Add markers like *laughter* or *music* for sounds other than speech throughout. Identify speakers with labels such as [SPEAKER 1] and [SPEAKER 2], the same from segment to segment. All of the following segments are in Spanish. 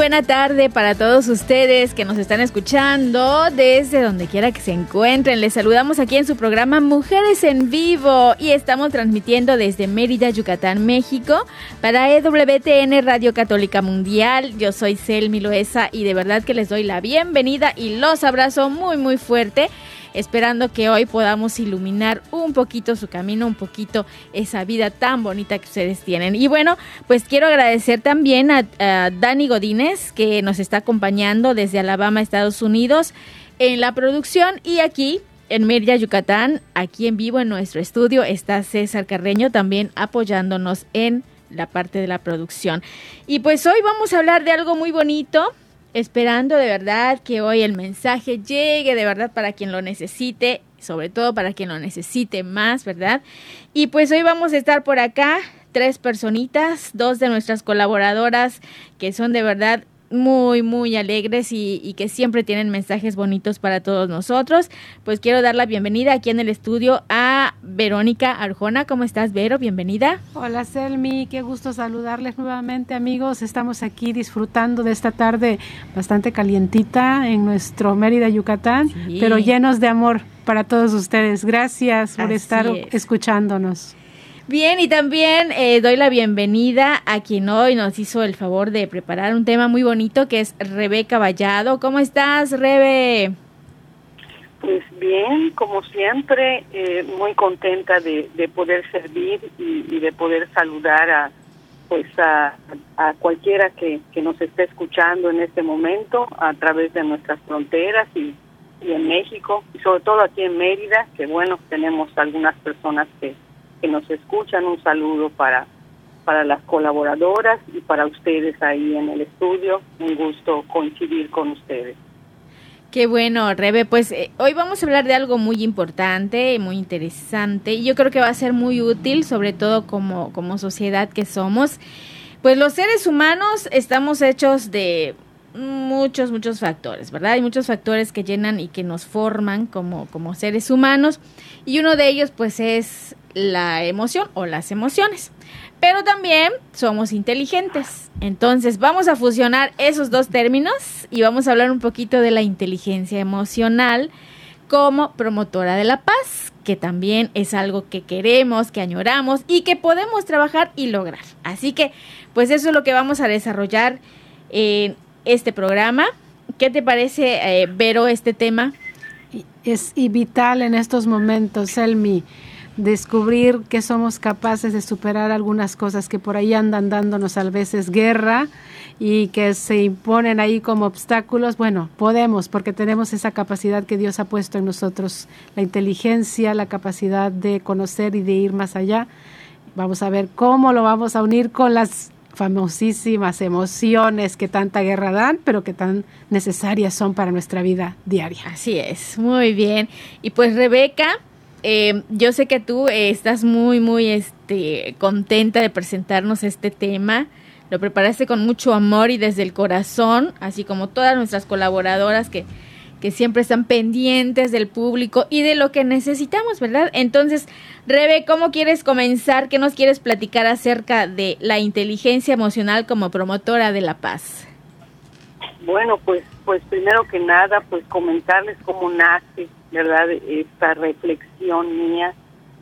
[SPEAKER 1] buena tarde para todos ustedes que nos están escuchando desde donde quiera que se encuentren. Les saludamos aquí en su programa Mujeres en Vivo y estamos transmitiendo desde Mérida, Yucatán, México para EWTN Radio Católica Mundial. Yo soy Selmi Loesa y de verdad que les doy la bienvenida y los abrazo muy muy fuerte esperando que hoy podamos iluminar un poquito su camino, un poquito esa vida tan bonita que ustedes tienen. Y bueno, pues quiero agradecer también a, Dani Godínez, que nos está acompañando desde Alabama, Estados Unidos, en la producción y aquí en Mérida, Yucatán, aquí en vivo en nuestro estudio está César Carreño también apoyándonos en la parte de la producción. Y pues hoy vamos a hablar de algo muy bonito esperando de verdad que hoy el mensaje llegue de verdad para quien lo necesite, sobre todo para quien lo necesite más, ¿verdad? Y pues hoy vamos a estar por acá tres personitas, dos de nuestras colaboradoras que son de verdad muy, muy alegres y, que siempre tienen mensajes bonitos para todos nosotros. Pues quiero dar la bienvenida aquí en el estudio a Verónica Arjona. ¿Cómo estás, Vero? Bienvenida.
[SPEAKER 2] Hola, Selmi. Qué gusto saludarles nuevamente, amigos. Estamos aquí disfrutando de esta tarde bastante calientita en nuestro Mérida, Yucatán, pero llenos de amor para todos ustedes. Gracias por estar escuchándonos.
[SPEAKER 1] Bien, y también eh, doy la bienvenida a quien hoy nos hizo el favor de preparar un tema muy bonito que es Rebeca Vallado. ¿Cómo estás, Rebe?
[SPEAKER 3] Pues bien, como siempre, eh, muy contenta de, poder servir y, de poder saludar a pues a, cualquiera que, nos esté escuchando en este momento a través de nuestras fronteras y, y en México y sobre todo aquí en Mérida, que bueno, tenemos algunas personas que que nos escuchan. Un saludo para, para las colaboradoras y para ustedes ahí en el estudio. Un gusto coincidir con ustedes.
[SPEAKER 1] Qué bueno, Rebe. Pues eh, hoy vamos a hablar de algo muy importante, muy interesante y yo creo que va a ser muy útil, sobre todo como, como sociedad que somos. Pues los seres humanos estamos hechos de muchos, muchos factores, ¿verdad? Hay muchos factores que llenan y que nos forman como, como seres humanos y uno de ellos pues es la emoción o las emociones. Pero también somos inteligentes. Entonces vamos a fusionar esos dos términos y vamos a hablar un poquito de la inteligencia emocional como promotora de la paz, que también es algo que queremos, que añoramos y que podemos trabajar y lograr. Así que, pues eso es lo que vamos a desarrollar en este programa. ¿Qué te parece, eh, Vero, este tema?
[SPEAKER 2] Es vital en estos momentos, Elmi descubrir que somos capaces de superar algunas cosas que por ahí andan dándonos a veces guerra y que se imponen ahí como obstáculos, bueno, podemos porque tenemos esa capacidad que Dios ha puesto en nosotros, la inteligencia, la capacidad de conocer y de ir más allá. Vamos a ver cómo lo vamos a unir con las famosísimas emociones que tanta guerra dan, pero que tan necesarias son para nuestra vida diaria.
[SPEAKER 1] Así es, muy bien. Y pues Rebeca, eh, yo sé que tú eh, estás muy, muy este, contenta de presentarnos este tema. Lo preparaste con mucho amor y desde el corazón, así como todas nuestras colaboradoras que, que siempre están pendientes del público y de lo que necesitamos, ¿verdad? Entonces, Rebe, ¿cómo quieres comenzar? ¿Qué nos quieres platicar acerca de la inteligencia emocional como promotora de la paz?
[SPEAKER 3] Bueno, pues, pues primero que nada, pues comentarles cómo nace ¿verdad? Esta reflexión mía,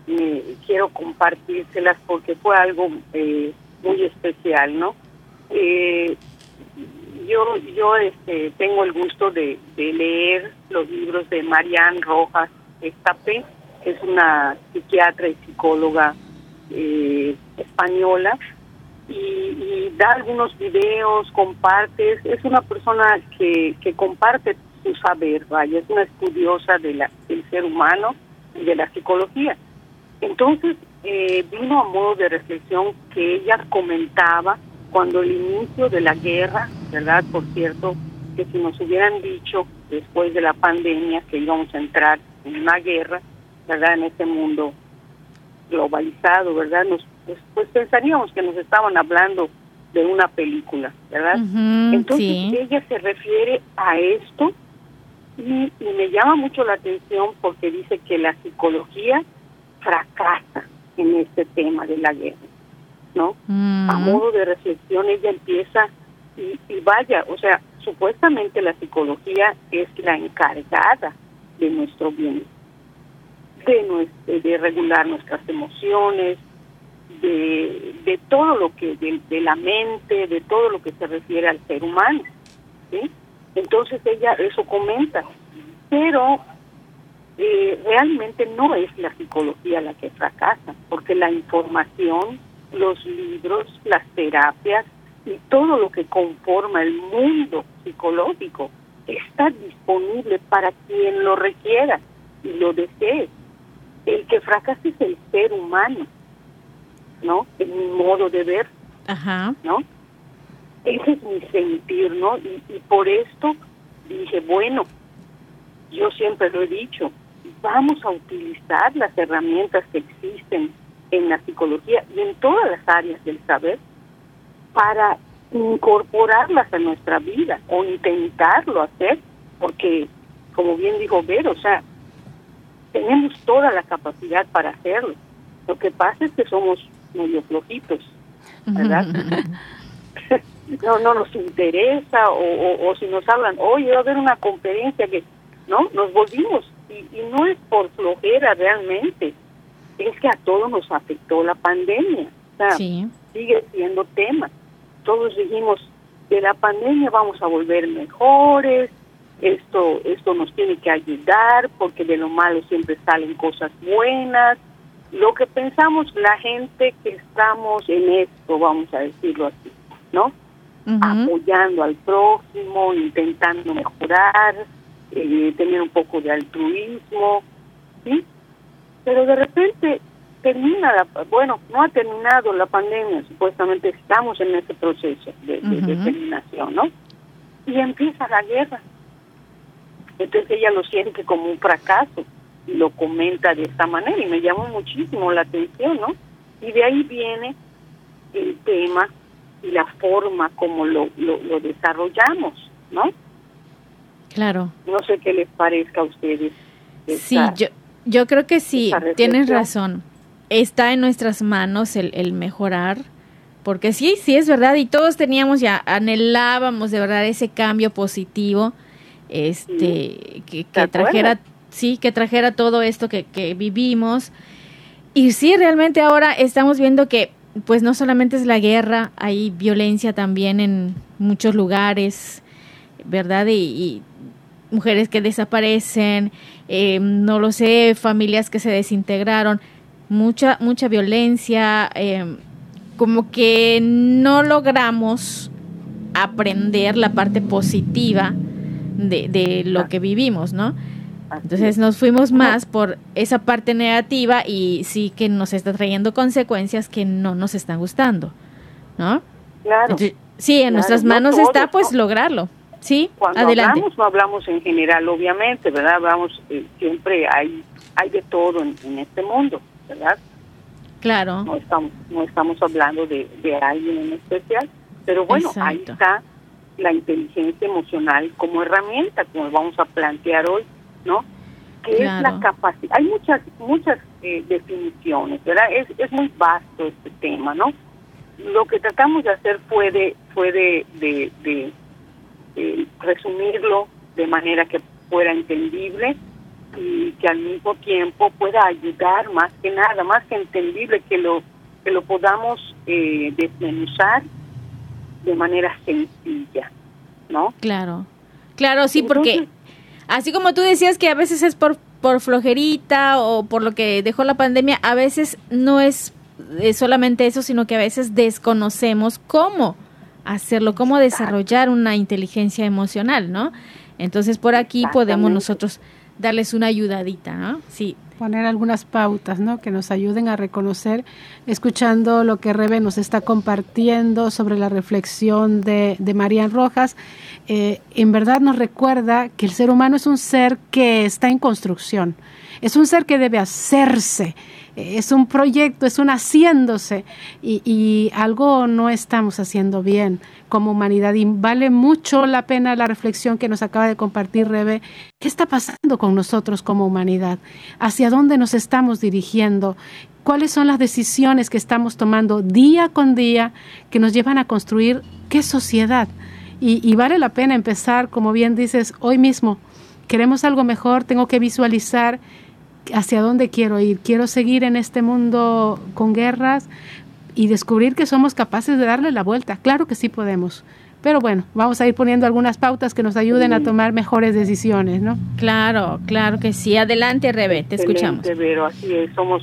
[SPEAKER 3] me, quiero compartírselas porque fue algo eh, muy especial, ¿no? Eh, yo yo este, tengo el gusto de, leer los libros de Marianne Rojas Estape, que es una psiquiatra y psicóloga eh, española, y, da algunos videos, comparte, es una persona que, que comparte su saber, vaya, es una estudiosa de la, del ser humano y de la psicología. Entonces, eh, vino a modo de reflexión que ella comentaba cuando el inicio de la guerra, ¿verdad? Por cierto, que si nos hubieran dicho después de la pandemia que íbamos a entrar en una guerra, ¿verdad? En este mundo globalizado, ¿verdad? Nos, pues, pues pensaríamos que nos estaban hablando de una película, ¿verdad? Entonces ella se refiere a esto y, me llama mucho la atención porque dice que la psicología fracasa en este tema de la guerra, ¿no? A modo de reflexión ella empieza y, y vaya, o sea, supuestamente la psicología es la encargada de nuestro bien, de, de regular nuestras emociones, de, de todo lo que, de, de, la mente, de todo lo que se refiere al ser humano. ¿sí? Entonces ella eso comenta, pero eh, realmente no es la psicología la que fracasa, porque la información, los libros, las terapias y todo lo que conforma el mundo psicológico está disponible para quien lo requiera y lo desee. El que fracasa es el ser humano, ¿no? En mi modo de ver,
[SPEAKER 1] Ajá.
[SPEAKER 3] ¿no? Ese es mi sentir, ¿no? Y, y por esto dije, bueno, yo siempre lo he dicho, vamos a utilizar las herramientas que existen en la psicología y en todas las áreas del saber para incorporarlas a nuestra vida o intentarlo hacer, porque como bien dijo Ver, o sea, tenemos toda la capacidad para hacerlo. Lo que pasa es que somos medio flojitos, ¿verdad? *laughs* no, no nos interesa o, o, si nos hablan, oye, va a haber una conferencia que, ¿no? Nos volvimos y, y no es por flojera realmente, es que a todos nos afectó la pandemia, o sea, sigue siendo tema. Todos dijimos, de la pandemia vamos a volver mejores, esto, esto nos tiene que ayudar porque de lo malo siempre salen cosas buenas. Lo que pensamos la gente que estamos en esto, vamos a decirlo así, ¿no? Apoyando al próximo, intentando mejorar, eh, tener un poco de altruismo, ¿sí? Pero de repente termina, la, bueno, no ha terminado la pandemia, supuestamente estamos en ese proceso de, de terminación, ¿no? Y empieza la guerra entonces ella lo siente como un fracaso y lo comenta de esta manera y me llamó muchísimo la atención, ¿no? Y de ahí viene el tema y la forma como lo, lo, desarrollamos, ¿no?
[SPEAKER 1] Claro.
[SPEAKER 3] No sé qué les parezca a ustedes.
[SPEAKER 1] sí, yo, yo creo que sí, tienes razón. Está en nuestras manos el, el mejorar, porque sí, sí es verdad, y todos teníamos ya, anhelábamos de verdad ese cambio positivo este, que, trajera, sí, que trajera todo esto que, que vivimos. Y sí, realmente ahora estamos viendo que pues no solamente es la guerra, hay violencia también en muchos lugares, ¿verdad? Y, mujeres que desaparecen, eh, no lo sé, familias que se desintegraron, mucha, mucha violencia, eh, como que no logramos aprender la parte positiva de, de lo que vivimos, ¿no? Entonces nos fuimos más por esa parte negativa y sí que nos está trayendo consecuencias que no nos están gustando, ¿no?
[SPEAKER 3] Claro.
[SPEAKER 1] sí, en nuestras manos está pues lograrlo. Sí,
[SPEAKER 3] Cuando
[SPEAKER 1] adelante.
[SPEAKER 3] hablamos, no hablamos en general, obviamente, ¿verdad? Hablamos, eh, siempre hay hay de todo en, este mundo, ¿verdad?
[SPEAKER 1] Claro.
[SPEAKER 3] No estamos, no estamos hablando de, de alguien en especial, pero bueno, ahí está la inteligencia emocional como herramienta, como vamos a plantear hoy, ¿no? Que es la capacidad. Hay muchas muchas eh, definiciones, ¿verdad? Es, es muy vasto este tema, ¿no? Lo que tratamos de hacer fue de, fue de, de, resumirlo de manera que fuera entendible y que al mismo tiempo pueda ayudar más que nada, más que entendible, que lo que lo podamos eh, desmenuzar de manera sencilla, ¿no?
[SPEAKER 1] Claro, claro, sí, porque así como tú decías que a veces es por, por flojerita o por lo que dejó la pandemia, a veces no es eh, solamente eso, sino que a veces desconocemos cómo hacerlo, cómo desarrollar una inteligencia emocional, ¿no? Entonces por aquí podemos nosotros darles una ayudadita, ¿no?
[SPEAKER 2] Sí. Poner algunas pautas, ¿no? Que nos ayuden a reconocer, escuchando lo que Rebe nos está compartiendo sobre la reflexión de, de Rojas. Eh, en verdad nos recuerda que el ser humano es un ser que está en construcción, es un ser que debe hacerse, es un proyecto, es un haciéndose y, algo no estamos haciendo bien como humanidad y vale mucho la pena la reflexión que nos acaba de compartir Rebe. ¿Qué está pasando con nosotros como humanidad? ¿Hacia dónde nos estamos dirigiendo? ¿Cuáles son las decisiones que estamos tomando día con día que nos llevan a construir qué sociedad? Y, y vale la pena empezar, como bien dices, hoy mismo. Queremos algo mejor, tengo que visualizar hacia dónde quiero ir. Quiero seguir en este mundo con guerras y descubrir que somos capaces de darle la vuelta. Claro que sí podemos. Pero bueno, vamos a ir poniendo algunas pautas que nos ayuden a tomar mejores decisiones, ¿no?
[SPEAKER 1] Claro, claro que sí. Adelante, Rebe, te escuchamos.
[SPEAKER 3] Pero así es, somos,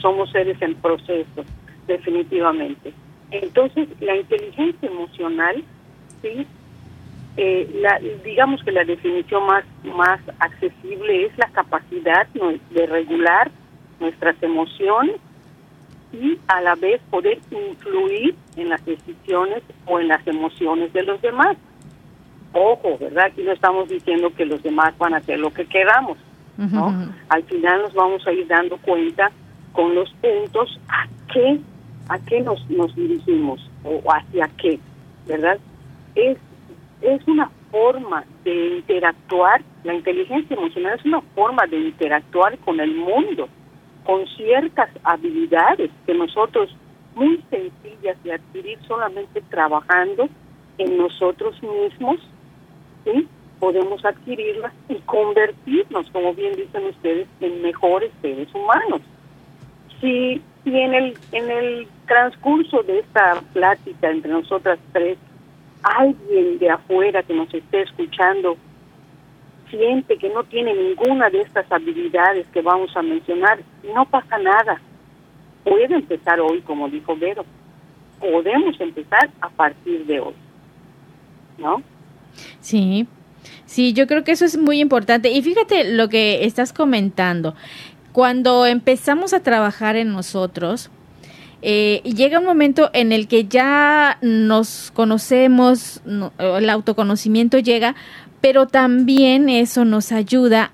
[SPEAKER 3] somos seres en proceso, definitivamente. Entonces, la inteligencia emocional, sí, eh, la, digamos que la definición más, más accesible es la capacidad de regular nuestras emociones y a la vez poder influir en las decisiones o en las emociones de los demás. Ojo, ¿verdad? Aquí no estamos diciendo que los demás van a hacer lo que queramos, ¿no? Al final nos vamos a ir dando cuenta con los puntos a qué, a qué nos, nos dirigimos o hacia qué, ¿verdad? Es es una forma de interactuar, la inteligencia emocional es una forma de interactuar con el mundo, con ciertas habilidades que nosotros, muy sencillas de adquirir solamente trabajando en nosotros mismos, ¿sí? podemos adquirirlas y convertirnos, como bien dicen ustedes, en mejores seres humanos. Si, si en, el, en el transcurso de esta plática entre nosotras tres alguien de afuera que nos esté escuchando que no tiene ninguna de estas habilidades que vamos a mencionar, no pasa nada. Puede empezar hoy, como dijo Vero. Podemos empezar a partir de hoy. ¿No?
[SPEAKER 1] Sí, sí, yo creo que eso es muy importante. Y fíjate lo que estás comentando. Cuando empezamos a trabajar en nosotros, eh, llega un momento en el que ya nos conocemos, el autoconocimiento llega, pero también eso nos ayuda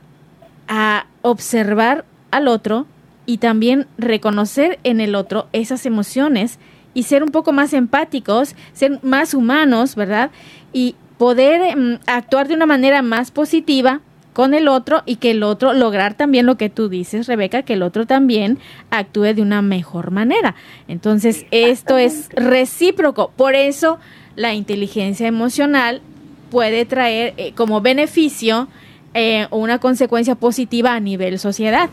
[SPEAKER 1] a observar al otro y también reconocer en el otro esas emociones y ser un poco más empáticos, ser más humanos, ¿verdad? Y poder mm, actuar de una manera más positiva con el otro y que el otro lograr también lo que tú dices, Rebeca, que el otro también actúe de una mejor manera. Entonces, esto es recíproco. Por eso la inteligencia emocional puede traer eh, como beneficio eh, una consecuencia positiva a nivel sociedad.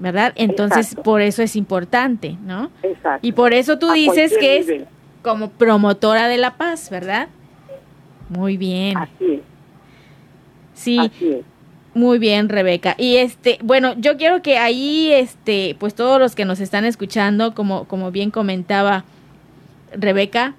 [SPEAKER 1] ¿Verdad? Entonces, por eso es importante, ¿no? Exacto. Y por eso tú dices que es como promotora de la paz, ¿verdad? Muy bien. Así es. Sí. Muy bien, Rebeca. Y este, bueno, yo quiero que ahí, este, pues todos los que nos están escuchando, como, como bien comentaba Rebeca,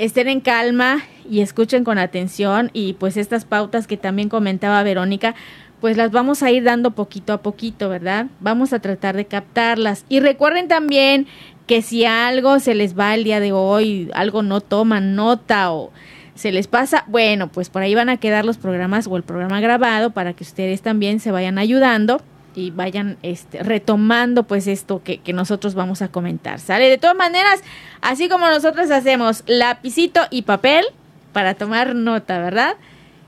[SPEAKER 1] estén en calma y escuchen con atención y pues estas pautas que también comentaba Verónica, pues las vamos a ir dando poquito a poquito, ¿verdad? Vamos a tratar de captarlas. Y recuerden también que si algo se les va el día de hoy, algo no toman nota o se les pasa, bueno, pues por ahí van a quedar los programas o el programa grabado para que ustedes también se vayan ayudando y vayan este, retomando pues esto que, nosotros vamos a comentar. ¿Sale? De todas maneras, así como nosotros hacemos lapicito y papel para tomar nota, ¿verdad?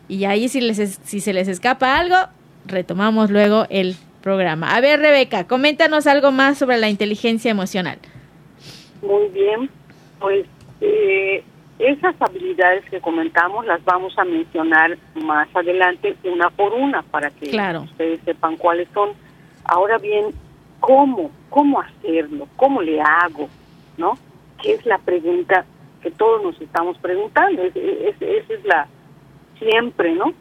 [SPEAKER 1] Y ahí si, les, si se les escapa algo, retomamos luego el programa. A ver, Rebeca, coméntanos algo más sobre la inteligencia emocional.
[SPEAKER 3] Muy bien, pues eh, esas habilidades que comentamos las vamos a mencionar más adelante una por una para que ustedes sepan cuáles son. Ahora bien, ¿cómo? ¿Cómo hacerlo? ¿Cómo le hago? ¿No? ¿Qué es la pregunta que todos nos estamos preguntando? esa es la, siempre, ¿no?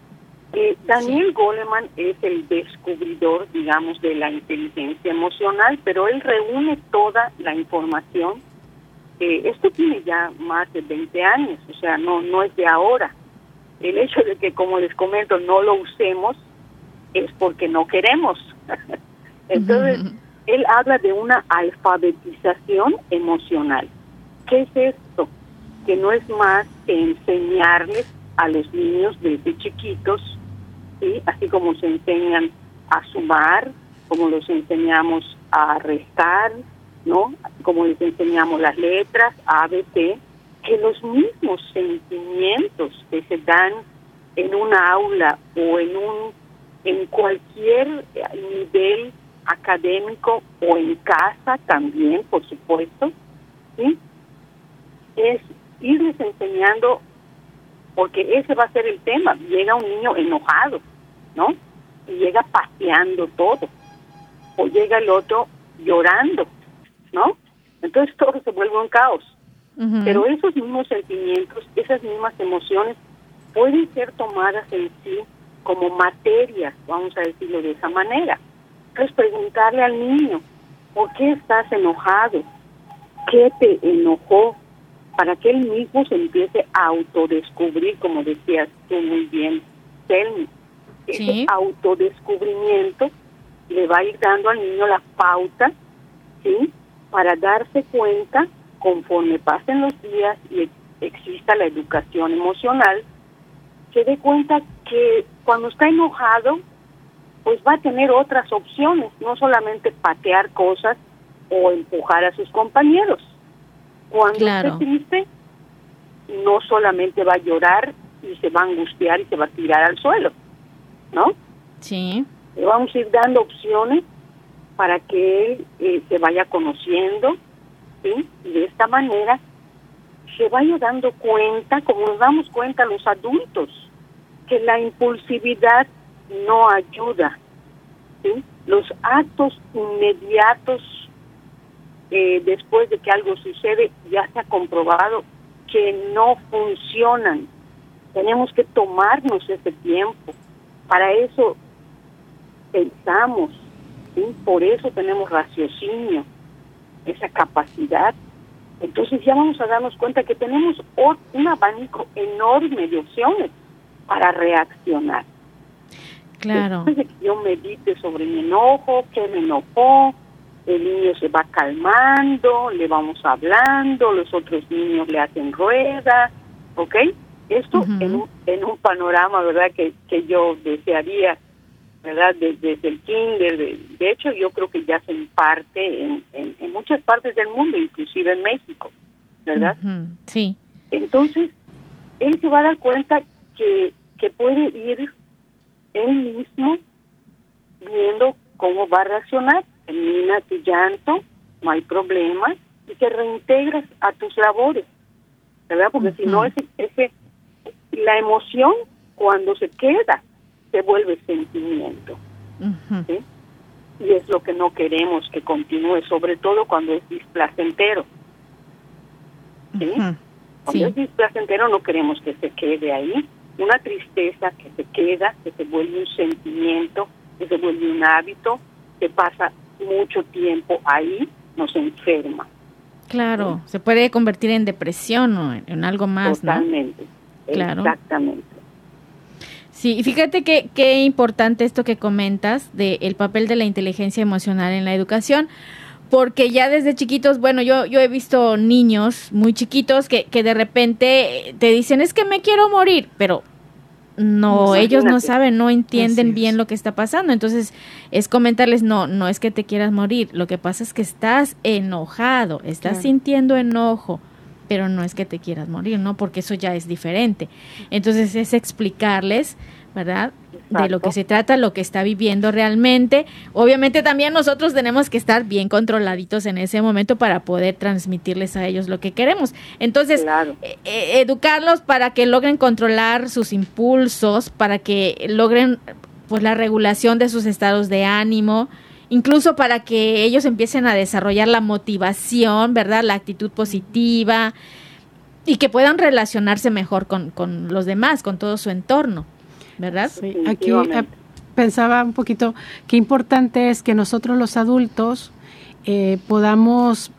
[SPEAKER 3] Eh, Daniel Goleman es el descubridor, digamos, de la inteligencia emocional, pero él reúne toda la información. Eh, esto tiene ya más de 20 años, o sea, no, no es de ahora. El hecho de que, como les comento, no lo usemos es porque no queremos. *laughs* Entonces, él habla de una alfabetización emocional. ¿Qué es esto? Que no es más que enseñarles a los niños desde chiquitos, ¿sí? así como se enseñan a sumar, como los enseñamos a restar, ¿no? Como les enseñamos las letras, A, B, C, que los mismos sentimientos que se dan en una aula o en un en cualquier nivel académico o en casa también, por supuesto, es irles enseñando, porque ese va a ser el tema, llega un niño enojado, ¿no? Y llega paseando todo, o llega el otro llorando, ¿no? Entonces todo se vuelve un caos. Pero esos mismos sentimientos, esas mismas emociones, pueden ser tomadas en sí como materias, vamos a decirlo de esa manera. Entonces preguntarle al niño, ¿por qué estás enojado? ¿Qué te enojó? Para que él mismo se empiece a autodescubrir, como decías tú muy bien, Selmi. Ese autodescubrimiento le va a ir dando al niño la pauta, ¿sí? Para darse cuenta, conforme pasen los días y exista la educación emocional, se dé cuenta que cuando está enojado, pues va a tener otras opciones, no solamente patear cosas o empujar a sus compañeros. Cuando esté triste, no solamente va a llorar y se va a angustiar y se va a tirar al suelo, ¿no?
[SPEAKER 1] Sí.
[SPEAKER 3] Le vamos a ir dando opciones para que él eh, se vaya conociendo, ¿sí? Y de esta manera se vaya dando cuenta, como nos damos cuenta los adultos, que la impulsividad no ayuda. Los actos inmediatos eh, después de que algo sucede ya se ha comprobado que no funcionan. Tenemos que tomarnos ese tiempo. Para eso pensamos, por eso tenemos raciocinio, esa capacidad. Entonces ya vamos a darnos cuenta que tenemos un abanico enorme de opciones para reaccionar.
[SPEAKER 1] Claro.
[SPEAKER 3] Después de que yo medite sobre mi enojo, que me enojó, el niño se va calmando, le vamos hablando, los otros niños le hacen rueda, ¿ok? Esto en, un, en un panorama, ¿verdad? Que, que yo desearía, ¿verdad? Desde, el kinder, de, hecho yo creo que ya se imparte en, en, muchas partes del mundo, inclusive en México, ¿verdad?
[SPEAKER 1] Sí.
[SPEAKER 3] Entonces, él se va a dar cuenta que, que puede ir él mismo viendo cómo va a reaccionar, termina tu llanto, no hay problema, y te reintegras a tus labores, ¿verdad? Porque si no, ese, ese, la emoción cuando se queda se vuelve sentimiento. Y es lo que no queremos que continúe, sobre todo cuando es displacentero. ¿sí? Cuando es displacentero no queremos que se quede ahí, una tristeza que se queda, que se vuelve un sentimiento, que se vuelve un hábito, que pasa mucho tiempo ahí, nos enferma.
[SPEAKER 1] Claro, se puede convertir en depresión o en, algo más,
[SPEAKER 3] Totalmente. Claro. Exactamente.
[SPEAKER 1] Sí, y fíjate que qué importante esto que comentas del papel de la inteligencia emocional en la educación, porque ya desde chiquitos, bueno, yo, yo he visto niños muy chiquitos que, que de repente te dicen, es que me quiero morir, pero no, ellos no saben, no entienden bien lo que está pasando. Entonces, es comentarles, no, no es que te quieras morir, lo que pasa es que estás enojado, estás sintiendo enojo, pero no es que te quieras morir, ¿no? Porque eso ya es diferente. Entonces, es explicarles, ¿verdad? de lo que se trata, lo que está viviendo realmente. Obviamente también nosotros tenemos que estar bien controladitos en ese momento para poder transmitirles a ellos lo que queremos. Entonces, eh, eh, educarlos para que logren controlar sus impulsos, para que logren pues la regulación de sus estados de ánimo, incluso para que ellos empiecen a desarrollar la motivación, ¿verdad? La actitud positiva y que puedan relacionarse mejor con, con los demás, con todo su entorno, ¿verdad?
[SPEAKER 2] Sí, aquí eh, pensaba un poquito qué importante es que nosotros los adultos eh, podamos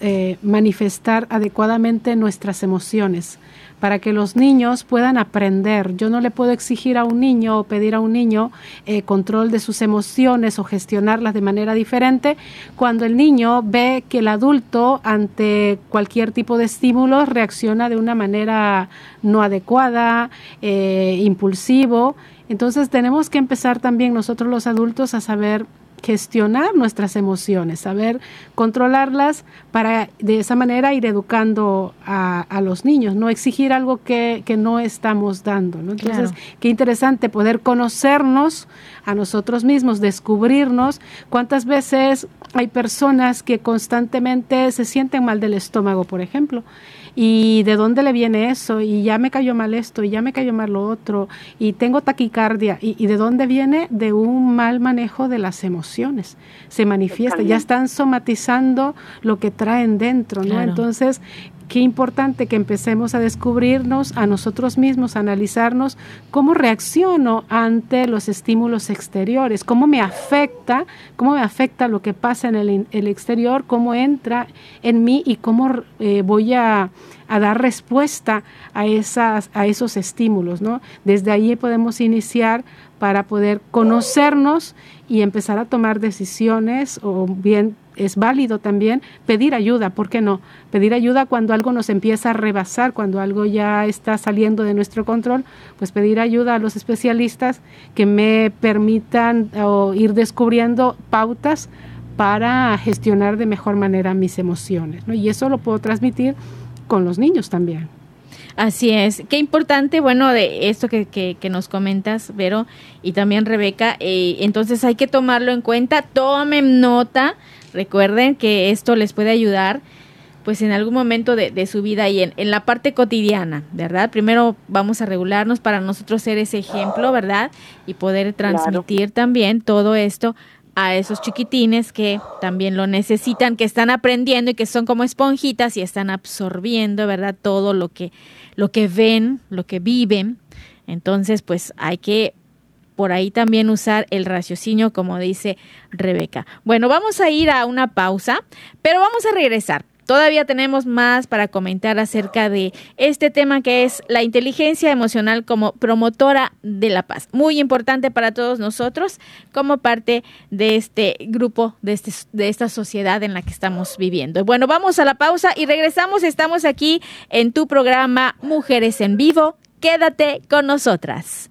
[SPEAKER 2] eh, manifestar adecuadamente nuestras emociones para que los niños puedan aprender. Yo no le puedo exigir a un niño o pedir a un niño eh, control de sus emociones o gestionarlas de manera diferente cuando el niño ve que el adulto ante cualquier tipo de estímulo reacciona de una manera no adecuada, eh, impulsivo. Entonces tenemos que empezar también nosotros los adultos a saber gestionar nuestras emociones, saber controlarlas para de esa manera ir educando a, los niños, no exigir algo que, no estamos dando. Entonces, qué interesante poder conocernos a nosotros mismos, descubrirnos. ¿Cuántas veces hay personas que constantemente se sienten mal del estómago, por ejemplo? Y de dónde le viene eso, y ya me cayó mal esto, y ya me cayó mal lo otro, y tengo taquicardia, y, de dónde viene de un mal manejo de las emociones. Se manifiesta, ya están somatizando lo que traen dentro, ¿no? Entonces, qué importante que empecemos a descubrirnos a nosotros mismos, a analizarnos cómo reacciono ante los estímulos exteriores, cómo me afecta, cómo me afecta lo que pasa en el, exterior, cómo entra en mí y cómo eh, voy a, dar respuesta a, esas, a esos estímulos. ¿no? Desde ahí podemos iniciar para poder conocernos y empezar a tomar decisiones o bien es válido también pedir ayuda, ¿por qué no? Pedir ayuda cuando algo nos empieza a rebasar, cuando algo ya está saliendo de nuestro control, pues pedir ayuda a los especialistas que me permitan ir descubriendo pautas para gestionar de mejor manera mis emociones. Y eso lo puedo transmitir con los niños también.
[SPEAKER 1] Así es. Qué importante, bueno, de esto que, que, nos comentas, Vero, y también Rebeca. Eh, entonces hay que tomarlo en cuenta. Tomen nota Recuerden que esto les puede ayudar pues en algún momento de, su vida y en, en, la parte cotidiana, ¿verdad? Primero vamos a regularnos para nosotros ser ese ejemplo, ¿verdad? Y poder transmitir también todo esto a esos chiquitines que también lo necesitan, que están aprendiendo y que son como esponjitas y están absorbiendo, ¿verdad? Todo lo que, lo que ven, lo que viven. Entonces, pues hay que por ahí también usar el raciocinio, como dice Rebeca. Bueno, vamos a ir a una pausa, pero vamos a regresar. Todavía tenemos más para comentar acerca de este tema que es la inteligencia emocional como promotora de la paz. Muy importante para todos nosotros como parte de este grupo, de, este, de esta sociedad en la que estamos viviendo. Bueno, vamos a la pausa y regresamos. Estamos aquí en tu programa Mujeres en Vivo. Quédate con nosotras.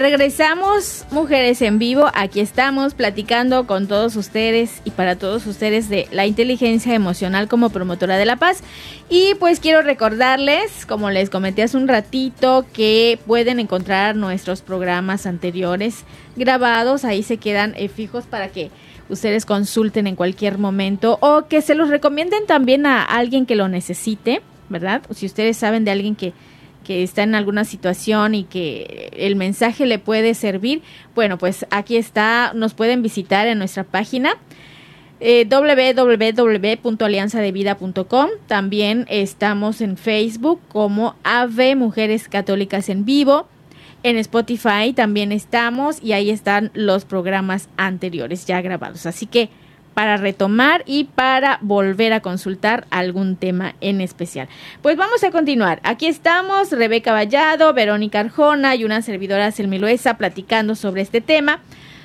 [SPEAKER 1] Regresamos, mujeres en vivo. Aquí estamos platicando con todos ustedes y para todos ustedes de la inteligencia emocional como promotora de la paz. Y pues quiero recordarles, como les comenté hace un ratito, que pueden encontrar nuestros programas anteriores grabados. Ahí se quedan eh, fijos para que ustedes consulten en cualquier momento o que se los recomienden también a alguien que lo necesite, ¿verdad? Si ustedes saben de alguien que, que está en alguna situación y que el mensaje le puede servir, bueno, pues aquí está, nos pueden visitar en nuestra página eh, www.alianzadevida.com. También estamos en Facebook como Ave Mujeres Católicas en Vivo. En Spotify también estamos y ahí están los programas anteriores ya grabados. Así que para retomar y para volver a consultar algún tema en especial. Pues vamos a continuar. Aquí estamos, Rebeca Vallado, Verónica Arjona y una servidora Selmiluesa platicando sobre este tema,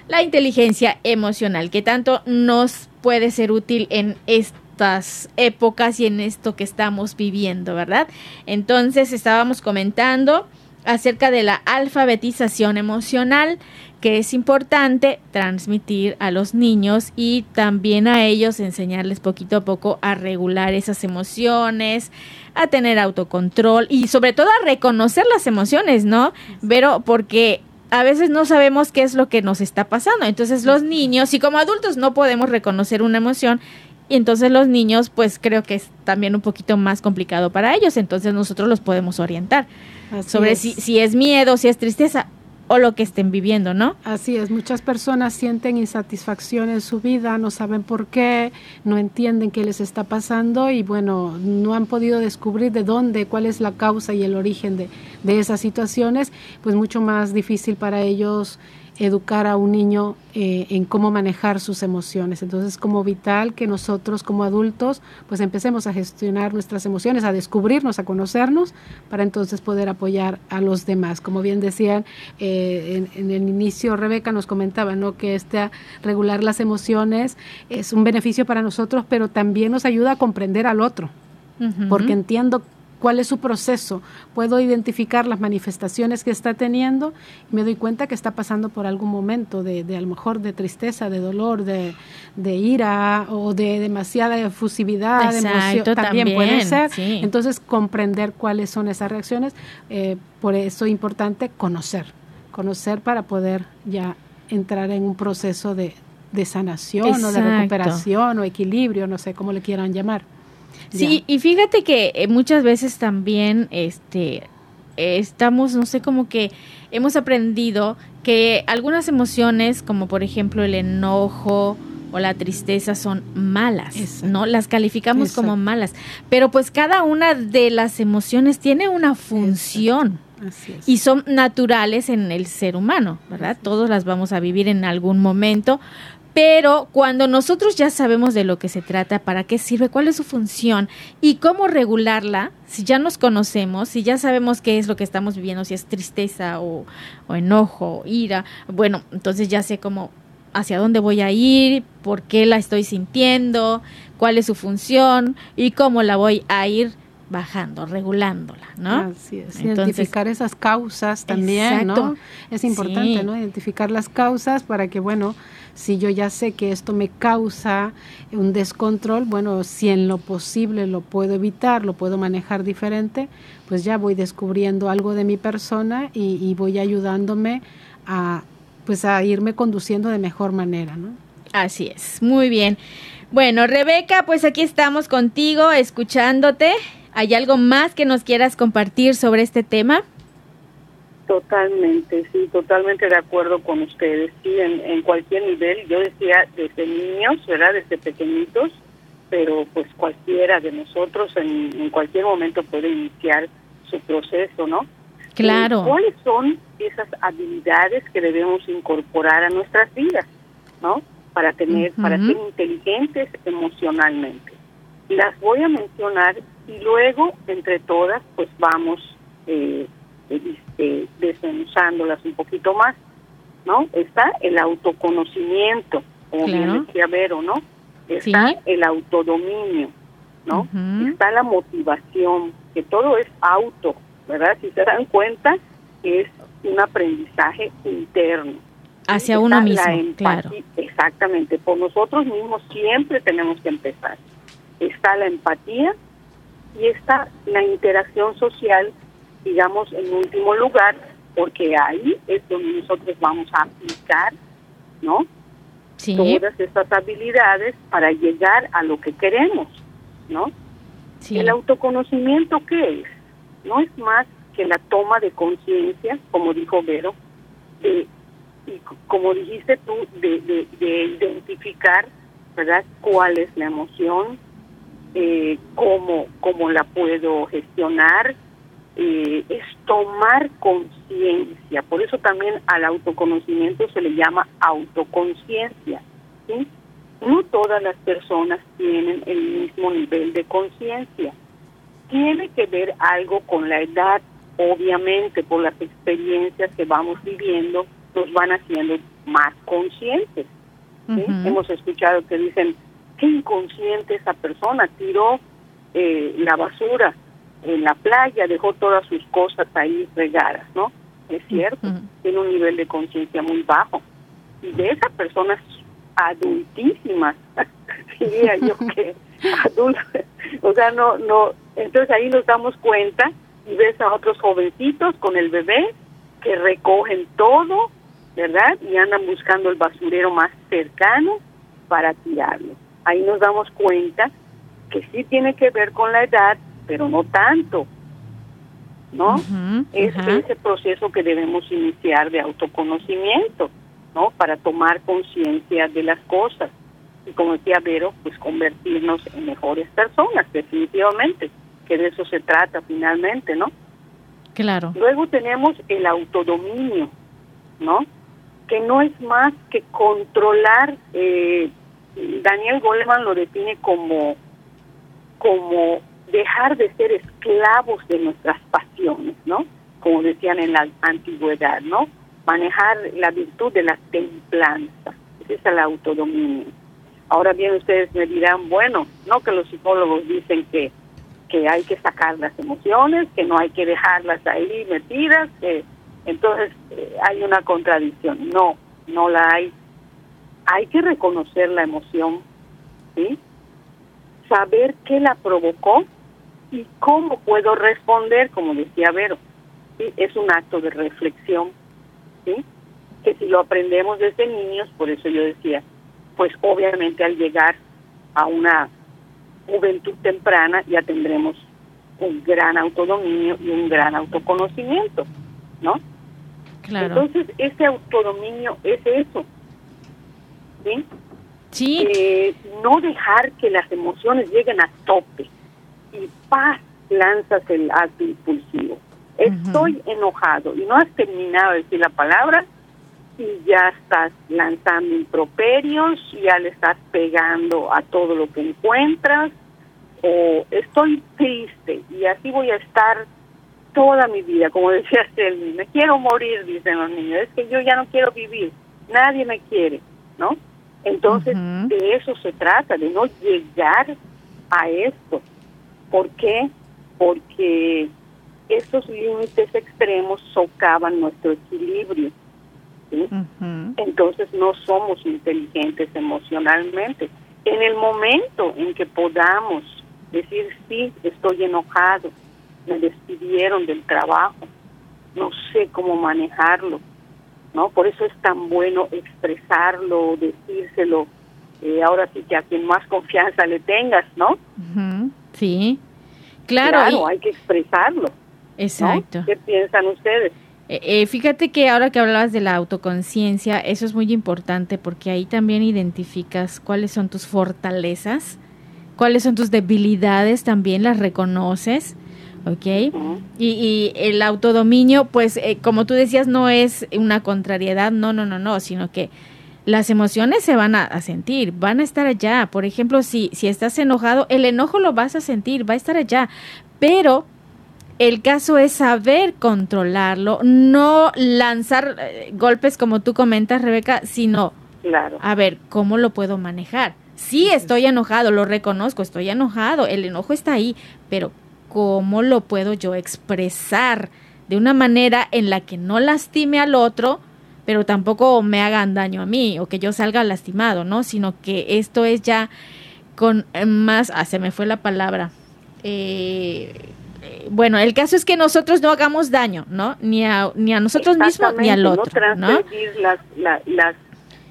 [SPEAKER 1] la inteligencia emocional, que tanto nos puede ser útil en estas épocas y en esto que estamos viviendo, ¿verdad? Entonces estábamos comentando acerca de la alfabetización emocional que es importante transmitir a los niños y también a ellos enseñarles poquito a poco a regular esas emociones, a tener autocontrol y sobre todo a reconocer las emociones, ¿no? Pero porque a veces no sabemos qué es lo que nos está pasando. Entonces los niños, y como adultos no podemos reconocer una emoción, y entonces los niños, pues creo que es también un poquito más complicado para ellos. Entonces nosotros los podemos orientar sobre Si, si es miedo, si es tristeza o lo que estén viviendo, ¿no?
[SPEAKER 2] Así es, muchas personas sienten insatisfacción en su vida, no saben por qué, no entienden qué les está pasando y bueno, no han podido descubrir de dónde, cuál es la causa y el origen de, de esas situaciones, pues mucho más difícil para ellos educar a un niño eh, en cómo manejar sus emociones. Entonces es como vital que nosotros como adultos pues empecemos a gestionar nuestras emociones, a descubrirnos, a conocernos, para entonces poder apoyar a los demás. Como bien decían eh, en, el inicio, Rebeca nos comentaba ¿no? que este regular las emociones es un beneficio para nosotros, pero también nos ayuda a comprender al otro. Porque entiendo cuál es su proceso, puedo identificar las manifestaciones que está teniendo y me doy cuenta que está pasando por algún momento de, de a lo mejor de tristeza, de dolor, de, de ira o de demasiada efusividad, de emoción, también, puede ser. Entonces, comprender cuáles son esas reacciones, eh, por eso es importante conocer, conocer para poder ya entrar en un proceso de, de sanación o de recuperación o equilibrio, no sé cómo le quieran llamar.
[SPEAKER 1] Sí, y fíjate que eh, muchas veces también este estamos, no sé, como que hemos aprendido que algunas emociones, como por ejemplo el enojo o la tristeza, son malas, ¿no? Las calificamos como malas. Pero pues cada una de las emociones tiene una función. Y son naturales en el ser humano, ¿verdad? Todos las vamos a vivir en algún momento, pero cuando nosotros ya sabemos de lo que se trata, para qué sirve, cuál es su función y cómo regularla, si ya nos conocemos, si ya sabemos qué es lo que estamos viviendo, si es tristeza o, enojo, ira, bueno, entonces ya sé cómo hacia dónde voy a ir, por qué la estoy sintiendo, cuál es su función y cómo la voy a ir bajando, regulándola, ¿no?
[SPEAKER 2] Así es. Identificar esas causas también, ¿no? Es importante, ¿no? Identificar las causas para que, bueno, si yo ya sé que esto me causa un descontrol, bueno, si en lo posible lo puedo evitar, lo puedo manejar diferente, pues ya voy descubriendo algo de mi persona y, voy ayudándome a pues a irme conduciendo de mejor manera, ¿no?
[SPEAKER 1] Así es, muy bien. Bueno, Rebeca, pues aquí estamos contigo, escuchándote. ¿Hay algo más que nos quieras compartir sobre este tema?
[SPEAKER 3] Totalmente, sí, totalmente de acuerdo con ustedes. Sí, en, cualquier nivel, yo decía desde niños, ¿verdad? Desde pequeñitos, pero pues cualquiera de nosotros en, en cualquier momento puede iniciar su proceso, ¿no?
[SPEAKER 1] Claro.
[SPEAKER 3] ¿Cuáles son esas habilidades que debemos incorporar a nuestras vidas, ¿no? Para tener, para ser inteligentes emocionalmente. Las voy a mencionar y luego, entre todas, pues vamos eh, este, desmenuzándolas un poquito más, ¿no? Está el autoconocimiento, como bien decía Vero, ¿no? Está el autodominio, ¿no? Está la motivación, que todo es auto, ¿verdad? Si se dan cuenta, es un aprendizaje interno.
[SPEAKER 1] Hacia uno mismo, claro.
[SPEAKER 3] Exactamente, por nosotros mismos siempre tenemos que empezar. Está la empatía y está la interacción social digamos, en último lugar, porque ahí es donde nosotros vamos a aplicar, ¿no? todas estas habilidades para llegar a lo que queremos, ¿no? El autoconocimiento, ¿qué es? No es más que la toma de conciencia, como dijo Vero, de, y como dijiste tú, de, de, identificar, ¿verdad?, cuál es la emoción, eh, cómo, cómo la puedo gestionar, eh, es tomar conciencia. Por eso también al autoconocimiento se le llama autoconciencia. ¿sí? No todas las personas tienen el mismo nivel de conciencia. Tiene que ver algo con la edad, obviamente, por las experiencias que vamos viviendo, nos van haciendo más conscientes. Hemos escuchado que dicen, qué inconsciente esa persona, tiró eh, la basura en la playa, dejó todas sus cosas ahí regadas, ¿no? Es cierto, tiene un nivel de conciencia muy bajo. Y de esas personas adultísimas, *laughs* diría yo *laughs* que adultas, o sea, no, no, entonces ahí nos damos cuenta y ves a otros jovencitos con el bebé que recogen todo, ¿verdad? Y andan buscando el basurero más cercano para tirarlo. Ahí nos damos cuenta que sí tiene que ver con la edad, pero no tanto. ¿No? es ese proceso que debemos iniciar de autoconocimiento, ¿no? Para tomar conciencia de las cosas. Y como decía Vero, pues convertirnos en mejores personas, definitivamente, que de eso se trata finalmente, ¿no?
[SPEAKER 1] Claro.
[SPEAKER 3] Luego tenemos el autodominio, ¿no? Que no es más que controlar, eh, Daniel Goleman lo define como, como dejar de ser esclavos de nuestras pasiones, ¿no? Como decían en la antigüedad, ¿no? Manejar la virtud de la templanza, ese es el autodominio. Ahora bien, ustedes me dirán, bueno, no que los psicólogos dicen que, que hay que sacar las emociones, que no hay que dejarlas ahí metidas, que entonces eh, hay una contradicción. No, no la hay. Hay que reconocer la emoción, ¿sí? Saber qué la provocó y cómo puedo responder, como decía Vero. ¿sí? Es un acto de reflexión, ¿sí? que si lo aprendemos desde niños, por eso yo decía, pues obviamente al llegar a una juventud temprana ya tendremos un gran autodominio y un gran autoconocimiento, ¿no?
[SPEAKER 1] Claro.
[SPEAKER 3] Entonces, ese autodominio es eso, ¿sí?
[SPEAKER 1] Sí.
[SPEAKER 3] Eh, no dejar que las emociones lleguen a tope, y paz lanzas el acto impulsivo. Estoy enojado y no has terminado de decir la palabra y ya estás lanzando improperios, ya le estás pegando a todo lo que encuentras, o estoy triste y así voy a estar toda mi vida, como *laughs* decía Selmi, me quiero morir, dicen los niños, es que yo ya no quiero vivir, nadie me quiere, ¿no? Entonces, de eso se trata, de no llegar a esto. ¿Por qué? Porque esos límites extremos socavan nuestro equilibrio. Entonces no somos inteligentes emocionalmente. En el momento en que podamos decir, sí, estoy enojado, me despidieron del trabajo, no sé cómo manejarlo, ¿no? Por eso es tan bueno expresarlo, decírselo, eh, ahora sí que a quien más confianza le tengas, ¿no?
[SPEAKER 1] Sí, claro.
[SPEAKER 3] Claro, hay que expresarlo.
[SPEAKER 1] Exacto.
[SPEAKER 3] ¿Qué piensan ustedes?
[SPEAKER 1] Eh, eh, fíjate que ahora que hablabas de la autoconciencia, eso es muy importante porque ahí también identificas cuáles son tus fortalezas, cuáles son tus debilidades, también las reconoces, ¿ok? y, y, el autodominio, pues eh, como tú decías, no es una contrariedad, no, no, no, no, sino que las emociones se van a, sentir, van a estar allá. Por ejemplo, si, si estás enojado, el enojo lo vas a sentir, va a estar allá. Pero el caso es saber controlarlo, no lanzar eh, golpes como tú comentas, Rebeca, sino
[SPEAKER 3] claro.
[SPEAKER 1] a ver cómo lo puedo manejar. Sí, estoy enojado, lo reconozco, estoy enojado, el enojo está ahí, pero ¿cómo lo puedo yo expresar de una manera en la que no lastime al otro? Pero tampoco me hagan daño a mí o que yo salga lastimado, ¿no? Sino que esto es ya con eh, más, ah, se me fue la palabra. Eh, bueno, el caso es que nosotros no hagamos daño, ¿no? Ni a, ni a nosotros mismos ni al otro,
[SPEAKER 3] no
[SPEAKER 1] ¿no?
[SPEAKER 3] Las, las,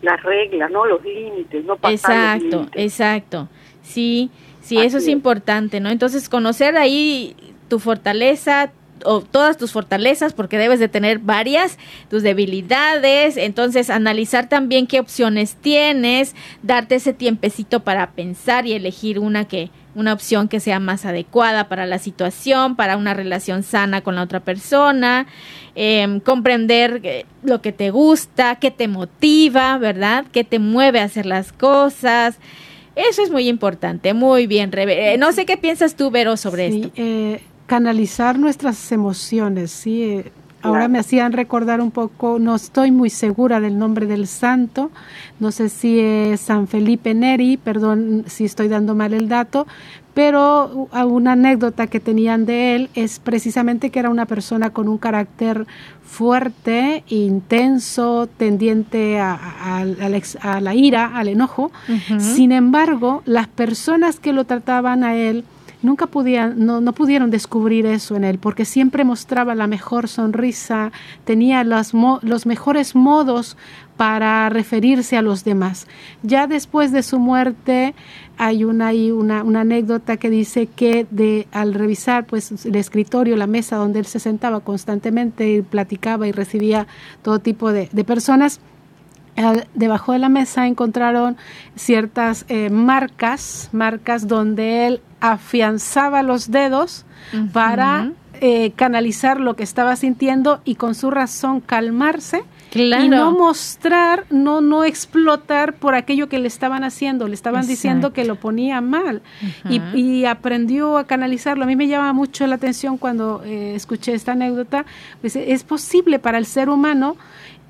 [SPEAKER 3] las reglas, ¿no? Los límites, no
[SPEAKER 1] pasar Exacto, exacto. Sí, sí, eso es, importante, ¿no? Entonces, conocer ahí tu fortaleza, o todas tus fortalezas, porque debes de tener varias, tus debilidades, entonces analizar también qué opciones tienes, darte ese tiempecito para pensar y elegir una que una opción que sea más adecuada para la situación, para una relación sana con la otra persona, em, comprender eh, lo que te gusta, qué te motiva, ¿verdad? ¿Qué te mueve a hacer las cosas? Eso es muy importante, muy bien, Rebe. Eh, no sé qué piensas tú, Vero, sobre esto.
[SPEAKER 2] Eh, canalizar nuestras emociones, sí. Eh, ahora me hacían recordar un poco, no estoy muy segura del nombre del santo, no sé si es San Felipe Neri, perdón si estoy dando mal el dato, pero una anécdota que tenían de él es precisamente que era una persona con un carácter fuerte, intenso, tendiente a, la ira, al enojo. Sin embargo, las personas que lo trataban a él, nunca podían, no, no, pudieron descubrir eso en él, porque siempre mostraba la mejor sonrisa, tenía los, los mejores modos para referirse a los demás. Ya después de su muerte hay una, una, una, anécdota que dice que de, al revisar pues, el escritorio, la mesa donde él se sentaba constantemente y platicaba y recibía todo tipo de, de personas, debajo de la mesa encontraron ciertas eh, marcas, marcas donde él afianzaba los dedos para eh, canalizar lo que estaba sintiendo y con su razón calmarse y no mostrar, no, no explotar por aquello que le estaban haciendo, le estaban diciendo que lo ponía mal. Y, aprendió a canalizarlo. A mí me llama mucho la atención cuando eh, escuché esta anécdota, pues es posible para el ser humano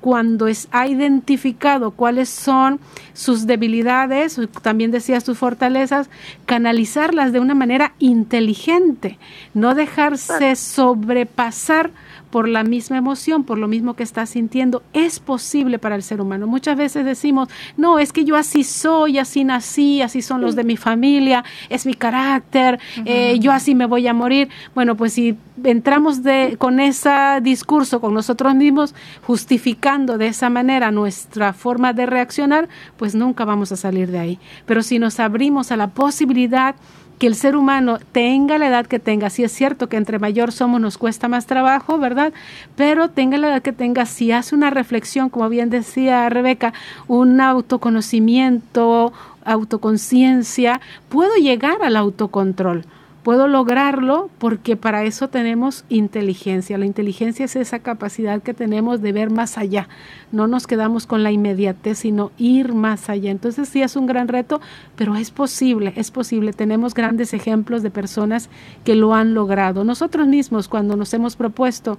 [SPEAKER 2] cuando es, ha identificado cuáles son sus debilidades, también decías sus fortalezas, canalizarlas de una manera inteligente, no dejarse sobrepasar por la misma emoción, por lo mismo que está sintiendo, es posible para el ser humano. Muchas veces decimos, no, es que yo así soy, así nací, así son los de mi familia, es mi carácter, eh, yo así me voy a morir. Bueno, pues si entramos de, con ese discurso con nosotros mismos, justificando de esa manera nuestra forma de reaccionar, pues nunca vamos a salir de ahí. Pero si nos abrimos a la posibilidad que el ser humano tenga la edad que tenga, si es cierto que entre mayor somos nos cuesta más trabajo, ¿verdad? Pero tenga la edad que tenga, si hace una reflexión, como bien decía Rebeca, un autoconocimiento, autoconciencia, puedo llegar al autocontrol puedo lograrlo porque para eso tenemos inteligencia. La inteligencia es esa capacidad que tenemos de ver más allá. No nos quedamos con la inmediatez, sino ir más allá. Entonces sí es un gran reto, pero es posible, es posible. Tenemos grandes ejemplos de personas que lo han logrado. Nosotros mismos, cuando nos hemos propuesto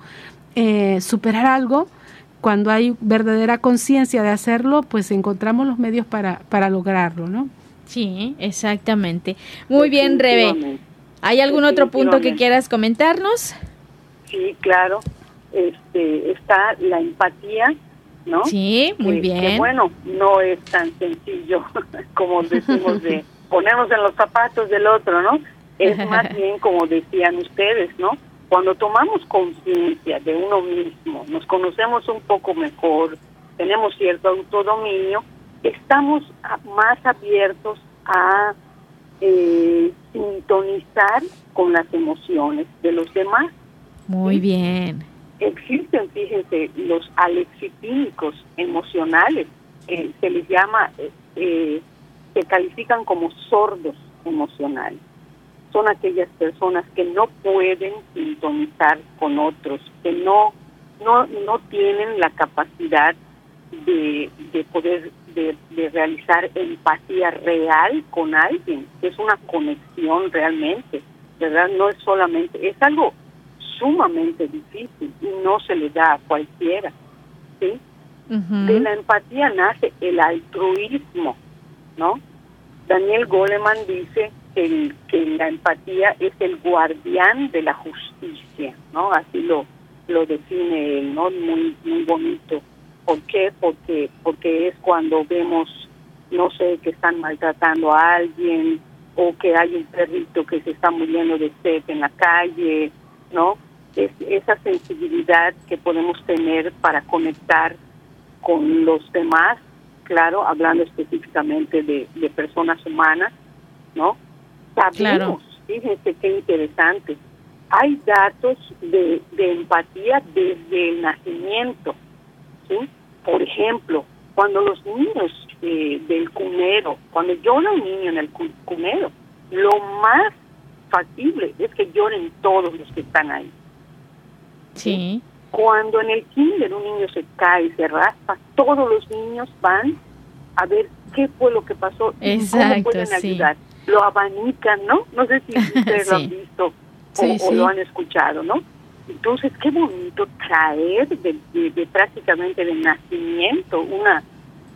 [SPEAKER 2] eh, superar algo, cuando hay verdadera conciencia de hacerlo, pues encontramos los medios para, para lograrlo, ¿no?
[SPEAKER 1] Sí, exactamente. Muy bien, Rebe. ¿Hay algún otro punto que quieras comentarnos?
[SPEAKER 3] Sí, claro. Este, está la empatía, ¿no?
[SPEAKER 1] Sí, muy bien.
[SPEAKER 3] Que, bueno, no es tan sencillo *laughs* como decimos de *laughs* ponernos en los zapatos del otro, ¿no? Es más *laughs* bien como decían ustedes, ¿no? Cuando tomamos conciencia de uno mismo, nos conocemos un poco mejor, tenemos cierto autodominio, estamos más abiertos a eh, sintonizar con las emociones de los demás.
[SPEAKER 1] Muy bien.
[SPEAKER 3] Existen, fíjense, los alexitínicos emocionales, eh, se les llama, eh, eh, se califican como sordos emocionales. Son aquellas personas que no pueden sintonizar con otros, que no, no, no tienen la capacidad de, de poder de, realizar empatía real con alguien, es una conexión realmente, ¿verdad? No es solamente, es algo sumamente difícil y no se le da a cualquiera, ¿sí? De la empatía nace el altruismo, ¿no? Daniel Goleman dice que, que la empatía es el guardián de la justicia, ¿no? Así lo, lo define él, ¿no? Muy, muy bonito. ¿Por qué? Porque, porque es cuando vemos, no sé, que están maltratando a alguien o que hay un perrito que se está muriendo de sed en la calle, ¿no? Es esa sensibilidad que podemos tener para conectar con los demás claro, hablando específicamente de, personas humanas, ¿no? Sabemos, fíjense qué interesante, hay datos de, empatía desde el nacimiento, ¿sí? Por ejemplo, cuando los niños eh, del cunero, cuando llora un niño en el cunero, lo más factible es que lloren todos los que están ahí.
[SPEAKER 1] Sí.
[SPEAKER 3] Cuando en el kinder un niño se cae, se raspa, todos los niños van a ver qué fue lo que pasó y cómo pueden ayudar. Lo abanican, ¿no? No sé si *laughs* ustedes lo han visto o, lo han escuchado, ¿no? Entonces, qué bonito traer de, prácticamente de nacimiento una,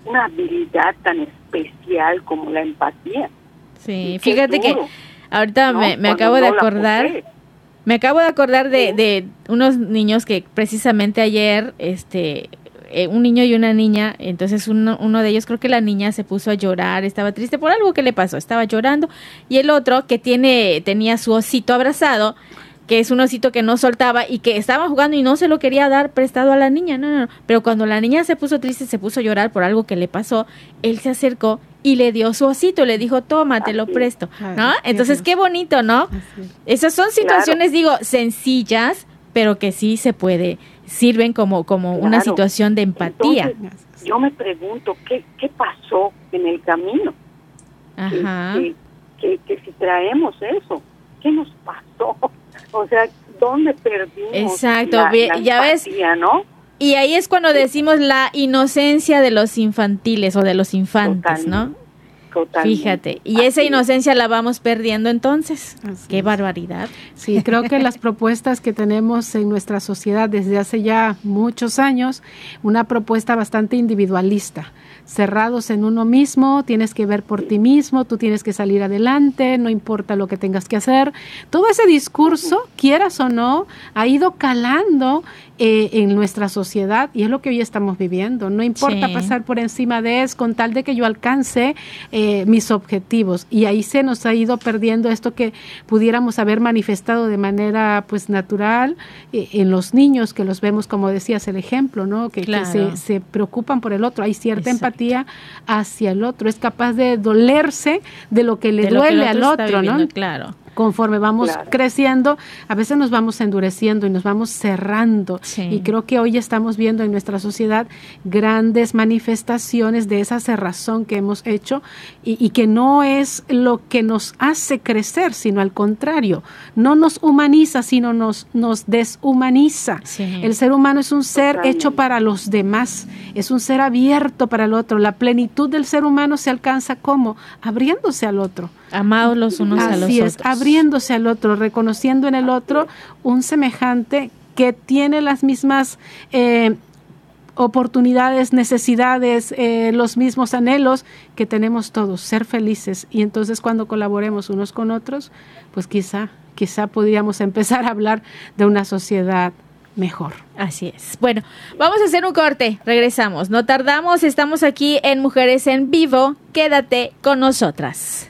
[SPEAKER 3] una habilidad tan especial como la empatía.
[SPEAKER 1] Sí, fíjate que ahorita me, me acabo de acordar me acabo de acordar de, de unos niños que precisamente ayer, este, eh, un niño y una niña, entonces uno, uno, de ellos, creo que la niña se puso a llorar, estaba triste por algo que le pasó, estaba llorando, y el otro que tiene, tenía su osito abrazado, que es un osito que no soltaba y que estaba jugando y no se lo quería dar prestado a la niña, no, no, no, pero cuando la niña se puso triste, se puso a llorar por algo que le pasó, él se acercó y le dio su osito, le dijo, toma, te lo presto, ¿no? Entonces, qué bonito, ¿no? Esas son situaciones, digo, sencillas, pero que sí se puede, sirven como, como una situación de empatía.
[SPEAKER 3] yo me pregunto, ¿qué, ¿qué pasó en el camino?
[SPEAKER 1] Ajá.
[SPEAKER 3] Que, que, si traemos eso, ¿qué nos pasó? O sea, ¿dónde perdimos
[SPEAKER 1] Exacto, ya ves,
[SPEAKER 3] ¿no?
[SPEAKER 1] Y ahí es cuando decimos la inocencia de los infantiles o de los infantes, ¿no?
[SPEAKER 3] Totalmente.
[SPEAKER 1] Fíjate, y esa inocencia la vamos perdiendo entonces. Qué barbaridad.
[SPEAKER 2] Sí, creo que las propuestas que tenemos en nuestra sociedad desde hace ya muchos años, una propuesta bastante individualista cerrados en uno mismo, tienes que ver por ti mismo, tú tienes que salir adelante, no importa lo que tengas que hacer. Todo ese discurso, quieras o no, ha ido calando eh, en nuestra sociedad y es lo que hoy estamos viviendo. No importa pasar por encima de eso con tal de que yo alcance eh, mis objetivos. Y ahí se nos ha ido perdiendo esto que pudiéramos haber manifestado de manera pues natural eh, en los niños que los vemos, como decías, el ejemplo, ¿no? Que, se, preocupan por el otro. Hay cierta empatía hacia el otro. Es capaz de dolerse de lo que le duele al otro, ¿no?
[SPEAKER 1] Claro
[SPEAKER 2] conforme vamos creciendo, a veces nos vamos endureciendo y nos vamos cerrando. Y creo que hoy estamos viendo en nuestra sociedad grandes manifestaciones de esa cerrazón que hemos hecho y, que no es lo que nos hace crecer, sino al contrario, no nos humaniza, sino nos, nos deshumaniza. El ser humano es un ser hecho para los demás, es un ser abierto para el otro. La plenitud del ser humano se alcanza como abriéndose al otro.
[SPEAKER 1] Amados los unos a los es,
[SPEAKER 2] abriéndose al otro, reconociendo en el otro un semejante que tiene las mismas eh, oportunidades, necesidades, eh, los mismos anhelos que tenemos todos, ser felices. Y entonces cuando colaboremos unos con otros, pues quizá, quizá podríamos empezar a hablar de una sociedad mejor.
[SPEAKER 1] Así es. Bueno, vamos a hacer un corte, regresamos. No tardamos, estamos aquí en Mujeres en Vivo. Quédate con nosotras.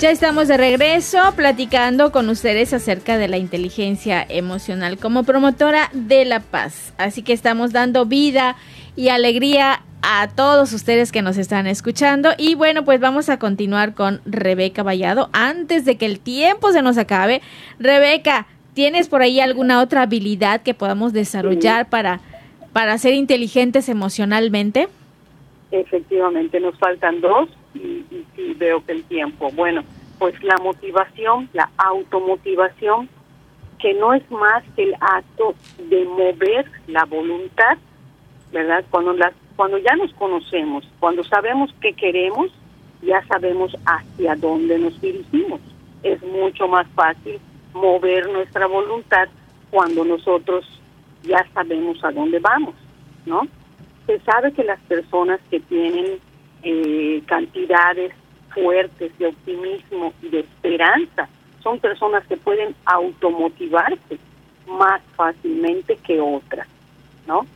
[SPEAKER 1] Ya estamos de regreso platicando con ustedes acerca de la inteligencia emocional como promotora de la paz. Así que estamos dando vida y alegría a todos ustedes que nos están escuchando. Y bueno, pues vamos a continuar con Rebeca Vallado. Antes de que el tiempo se nos acabe, Rebeca, ¿tienes por ahí alguna otra habilidad que podamos desarrollar para, para ser inteligentes emocionalmente?
[SPEAKER 3] Efectivamente, nos faltan dos y, sí veo que el tiempo. Bueno, pues la motivación, la automotivación, que no es más que el acto de mover la voluntad, ¿verdad? Cuando, las, cuando ya nos conocemos, cuando sabemos qué queremos, ya sabemos hacia dónde nos dirigimos. Es mucho más fácil mover nuestra voluntad cuando nosotros ya sabemos a dónde vamos, ¿no? Se sabe que las personas que tienen eh, cantidades fuertes de optimismo y de esperanza son personas que pueden automotivarse más fácilmente que otras, ¿no?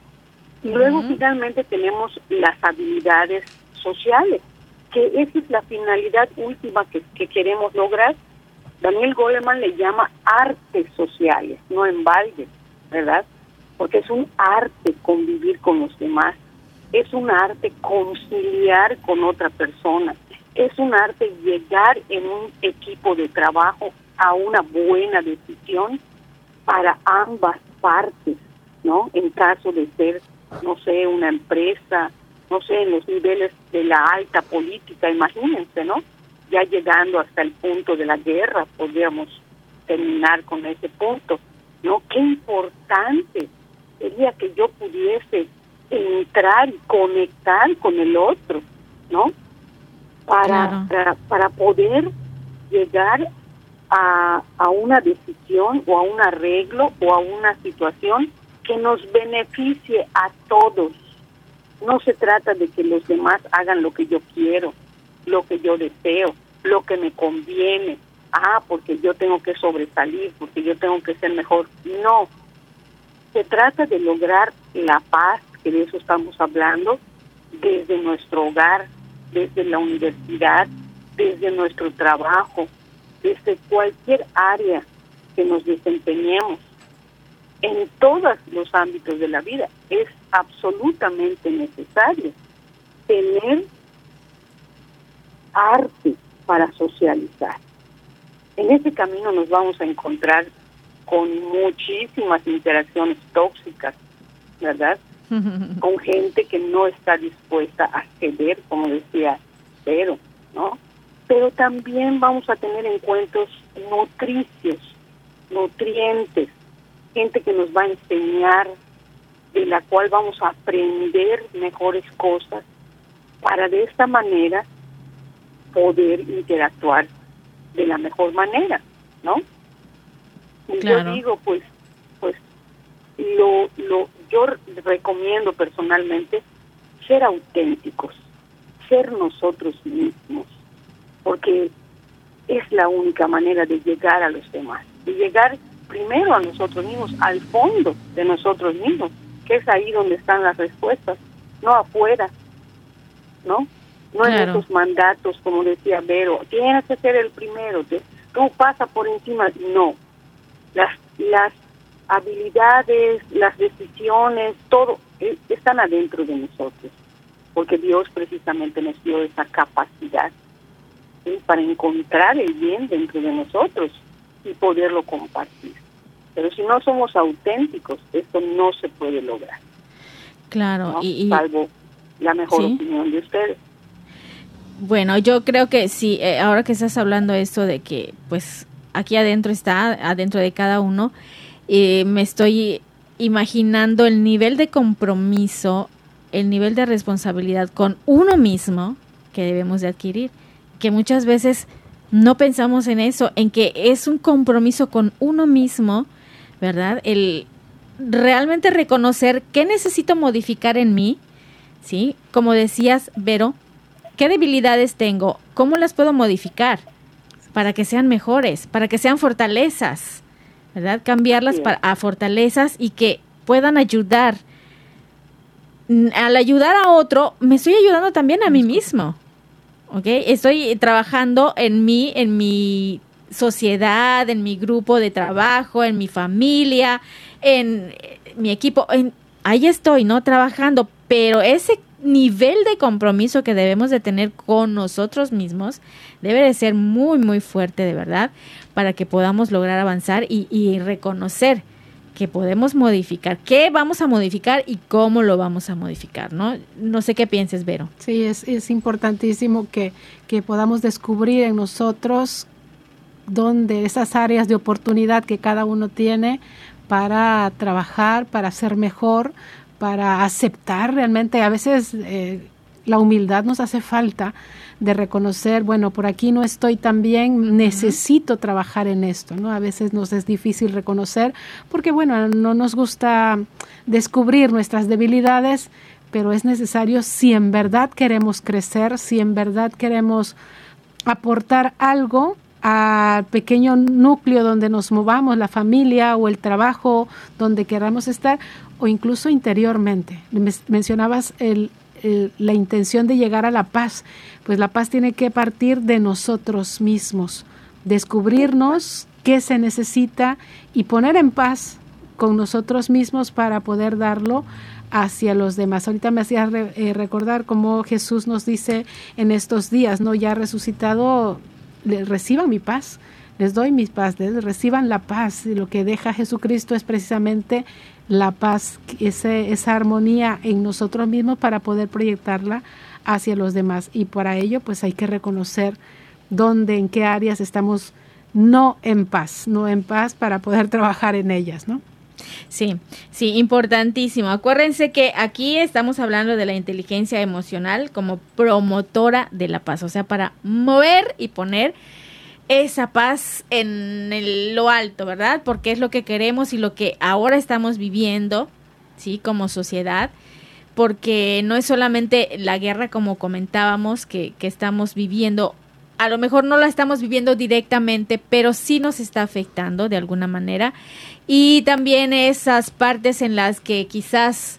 [SPEAKER 3] Y luego finalmente tenemos las habilidades sociales, que esa es la finalidad última que, que queremos lograr. Daniel Goleman le llama artes sociales, no en balde, ¿verdad? porque es un arte convivir con los demás, es un arte conciliar con otra persona, es un arte llegar en un equipo de trabajo a una buena decisión para ambas partes, ¿no? En caso de ser, no sé, una empresa, no sé, en los niveles de la alta política, imagínense, ¿no? Ya llegando hasta el punto de la guerra, podríamos terminar con ese punto, ¿no? Qué importante sería que yo pudiese entrar y conectar con el otro, ¿no? Para, para, poder llegar a, a una decisión o a un arreglo o a una situación que nos beneficie a todos. No se trata de que los demás hagan lo que yo quiero, lo que yo deseo, lo que me conviene. Ah, porque yo tengo que sobresalir, porque yo tengo que ser mejor. No, se trata de lograr la paz, que de eso estamos hablando, desde nuestro hogar, desde la universidad, desde nuestro trabajo, desde cualquier área que nos desempeñemos. En todos los ámbitos de la vida es absolutamente necesario tener arte para socializar. En ese camino nos vamos a encontrar con muchísimas interacciones tóxicas, ¿verdad? *laughs* con gente que no está dispuesta a ceder, como decía Pero, ¿no? Pero también vamos a tener encuentros nutricios, nutrientes, gente que nos va a enseñar, de la cual vamos a aprender mejores cosas para de esta manera poder interactuar de la mejor manera, ¿no? Yo digo, pues, lo, lo, yo recomiendo personalmente ser auténticos, ser nosotros mismos, porque es la única manera de llegar a los demás, de llegar primero a nosotros mismos, al fondo de nosotros mismos, que es ahí donde están las respuestas, no afuera, ¿no? No en esos mandatos, como decía Vero, tienes que ser el primero, tú pasa por encima, no, las, las habilidades, las decisiones, todo eh, están adentro de nosotros, porque Dios precisamente nos dio esa capacidad para encontrar el bien dentro de nosotros y poderlo compartir. Pero si no somos auténticos, esto no se puede lograr.
[SPEAKER 1] Claro, y,
[SPEAKER 3] salvo la mejor opinión de ustedes.
[SPEAKER 1] Bueno, yo creo que sí, eh, ahora que estás hablando esto de que pues aquí adentro está, adentro de cada uno, eh, me estoy imaginando el nivel de compromiso, el nivel de responsabilidad con uno mismo que debemos de adquirir, que muchas veces no pensamos en eso, en que es un compromiso con uno mismo, ¿verdad? El realmente reconocer qué necesito modificar en mí, ¿sí? Como decías, Vero, ¿qué debilidades tengo? ¿Cómo las puedo modificar? para que sean mejores, para que sean fortalezas, ¿verdad? Cambiarlas para, a fortalezas y que puedan ayudar. Al ayudar a otro, me estoy ayudando también a mí mismo, ¿ok? Estoy trabajando en mí, en mi sociedad, en mi grupo de trabajo, en mi familia, en mi equipo, en, ahí estoy, ¿no? Trabajando, pero ese nivel de compromiso que debemos de tener con nosotros mismos debe de ser muy, muy fuerte, de verdad, para que podamos lograr avanzar y, reconocer que podemos modificar. ¿Qué vamos a modificar y cómo lo vamos a modificar? No, no sé qué pienses, Vero.
[SPEAKER 2] Sí, es, importantísimo que, que podamos descubrir en nosotros dónde esas áreas de oportunidad que cada uno tiene para trabajar, para ser mejor, para aceptar realmente. A veces eh, la humildad nos hace falta de reconocer, bueno, por aquí no estoy tan bien, necesito trabajar en esto, ¿no? A veces nos es difícil reconocer porque, bueno, no nos gusta descubrir nuestras debilidades, pero es necesario si en verdad queremos crecer, si en verdad queremos aportar algo al pequeño núcleo donde nos movamos, la familia o el trabajo donde queramos estar, o incluso interiormente. Mencionabas el, la intención de llegar a la paz, pues la paz tiene que partir de nosotros mismos, descubrirnos qué se necesita y poner en paz con nosotros mismos para poder darlo hacia los demás. Ahorita me hacía eh, recordar cómo Jesús nos dice en estos días, no ya resucitado, reciban mi paz, les doy mi paz, reciban la paz. Y lo que deja Jesucristo es precisamente la paz, ese, esa armonía en nosotros mismos para poder proyectarla hacia los demás. Y para ello, pues hay que reconocer dónde, en qué áreas estamos no en paz, no en paz para poder *laughs* trabajar en ellas, ¿no?
[SPEAKER 1] Sí, sí, importantísimo. Acuérdense que aquí estamos hablando de la inteligencia emocional como promotora de la paz, o sea, para mover y poner esa paz en lo alto, ¿verdad? Porque es lo que queremos y lo que ahora estamos viviendo, ¿sí? Como sociedad, porque no es solamente la guerra como comentábamos que, estamos viviendo, a lo mejor no la estamos viviendo directamente, pero sí nos está afectando de alguna manera. Y también esas partes en las que quizás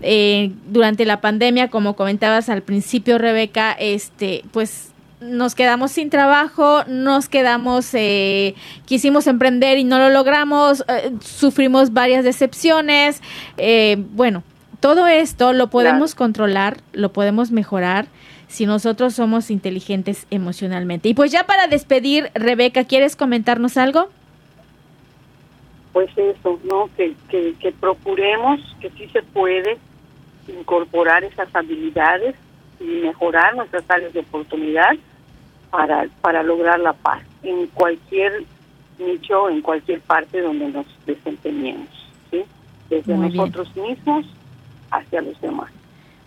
[SPEAKER 1] eh, durante la pandemia, como comentabas al principio, Rebeca, este, pues nos quedamos sin trabajo, nos quedamos, eh, quisimos emprender y no lo logramos, eh, sufrimos varias decepciones. Eh, bueno, todo esto lo podemos controlar, lo podemos mejorar si nosotros somos inteligentes emocionalmente. Y pues ya para despedir, Rebeca, ¿quieres comentarnos algo?
[SPEAKER 3] Pues eso, ¿no? Que, que, que procuremos que sí se puede incorporar esas habilidades y mejorar nuestras áreas de oportunidad para, para lograr la paz en cualquier nicho, en cualquier parte donde nos desempeñemos, ¿sí? desde nosotros mismos hacia los demás.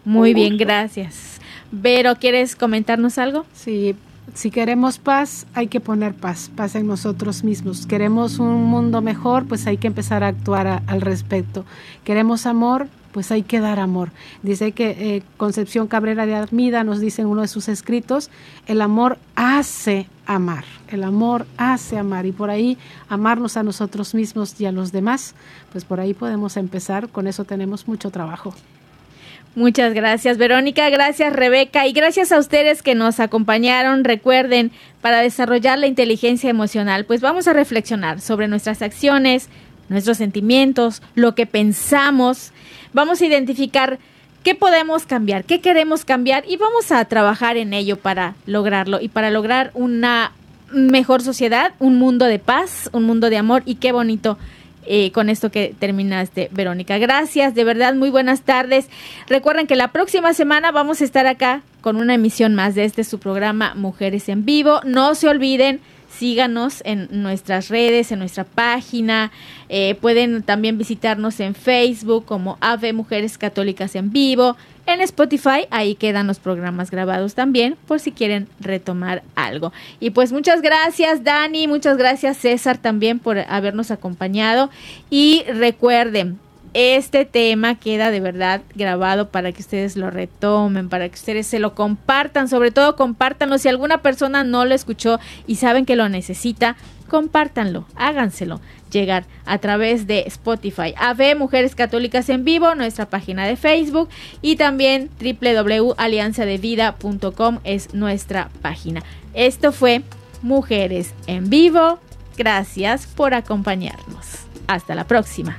[SPEAKER 1] Muy bien, gracias. Vero, ¿quieres comentarnos algo?
[SPEAKER 2] Sí, si queremos paz, hay que poner paz, paz en nosotros mismos. Queremos un mundo mejor, pues hay que empezar a actuar al respecto. Queremos amor, pues hay que dar amor. Dice que eh, Concepción Cabrera de Armida nos dice en uno de sus escritos, el amor hace amar, el amor hace amar y por ahí amarnos a nosotros mismos y a los demás, pues por ahí podemos empezar, con eso tenemos mucho trabajo.
[SPEAKER 1] Muchas gracias Verónica, gracias Rebeca y gracias a ustedes que nos acompañaron. Recuerden, para desarrollar la inteligencia emocional, pues vamos a reflexionar sobre nuestras acciones, nuestros sentimientos, lo que pensamos. Vamos a identificar qué podemos cambiar, qué queremos cambiar y vamos a trabajar en ello para lograrlo y para lograr una mejor sociedad, un mundo de paz, un mundo de amor y qué bonito. Eh, con esto que terminaste, Verónica. Gracias, de verdad, muy buenas tardes. Recuerden que la próxima semana vamos a estar acá con una emisión más de este su programa Mujeres en Vivo. No se olviden síganos en nuestras redes, en nuestra página. Eh, pueden también visitarnos en Facebook como Ave Mujeres Católicas en Vivo. En Spotify, ahí quedan los programas grabados también, por si quieren retomar algo. Y pues muchas gracias, Dani, muchas gracias, César, también por habernos acompañado. Y recuerden, este tema queda de verdad grabado para que ustedes lo retomen, para que ustedes se lo compartan, sobre todo compártanlo. Si alguna persona no lo escuchó y saben que lo necesita, compártanlo, háganselo llegar a través de Spotify. AV Mujeres Católicas en Vivo, nuestra página de Facebook y también www.alianzadevida.com es nuestra página. Esto fue Mujeres en Vivo. Gracias por acompañarnos. Hasta la próxima.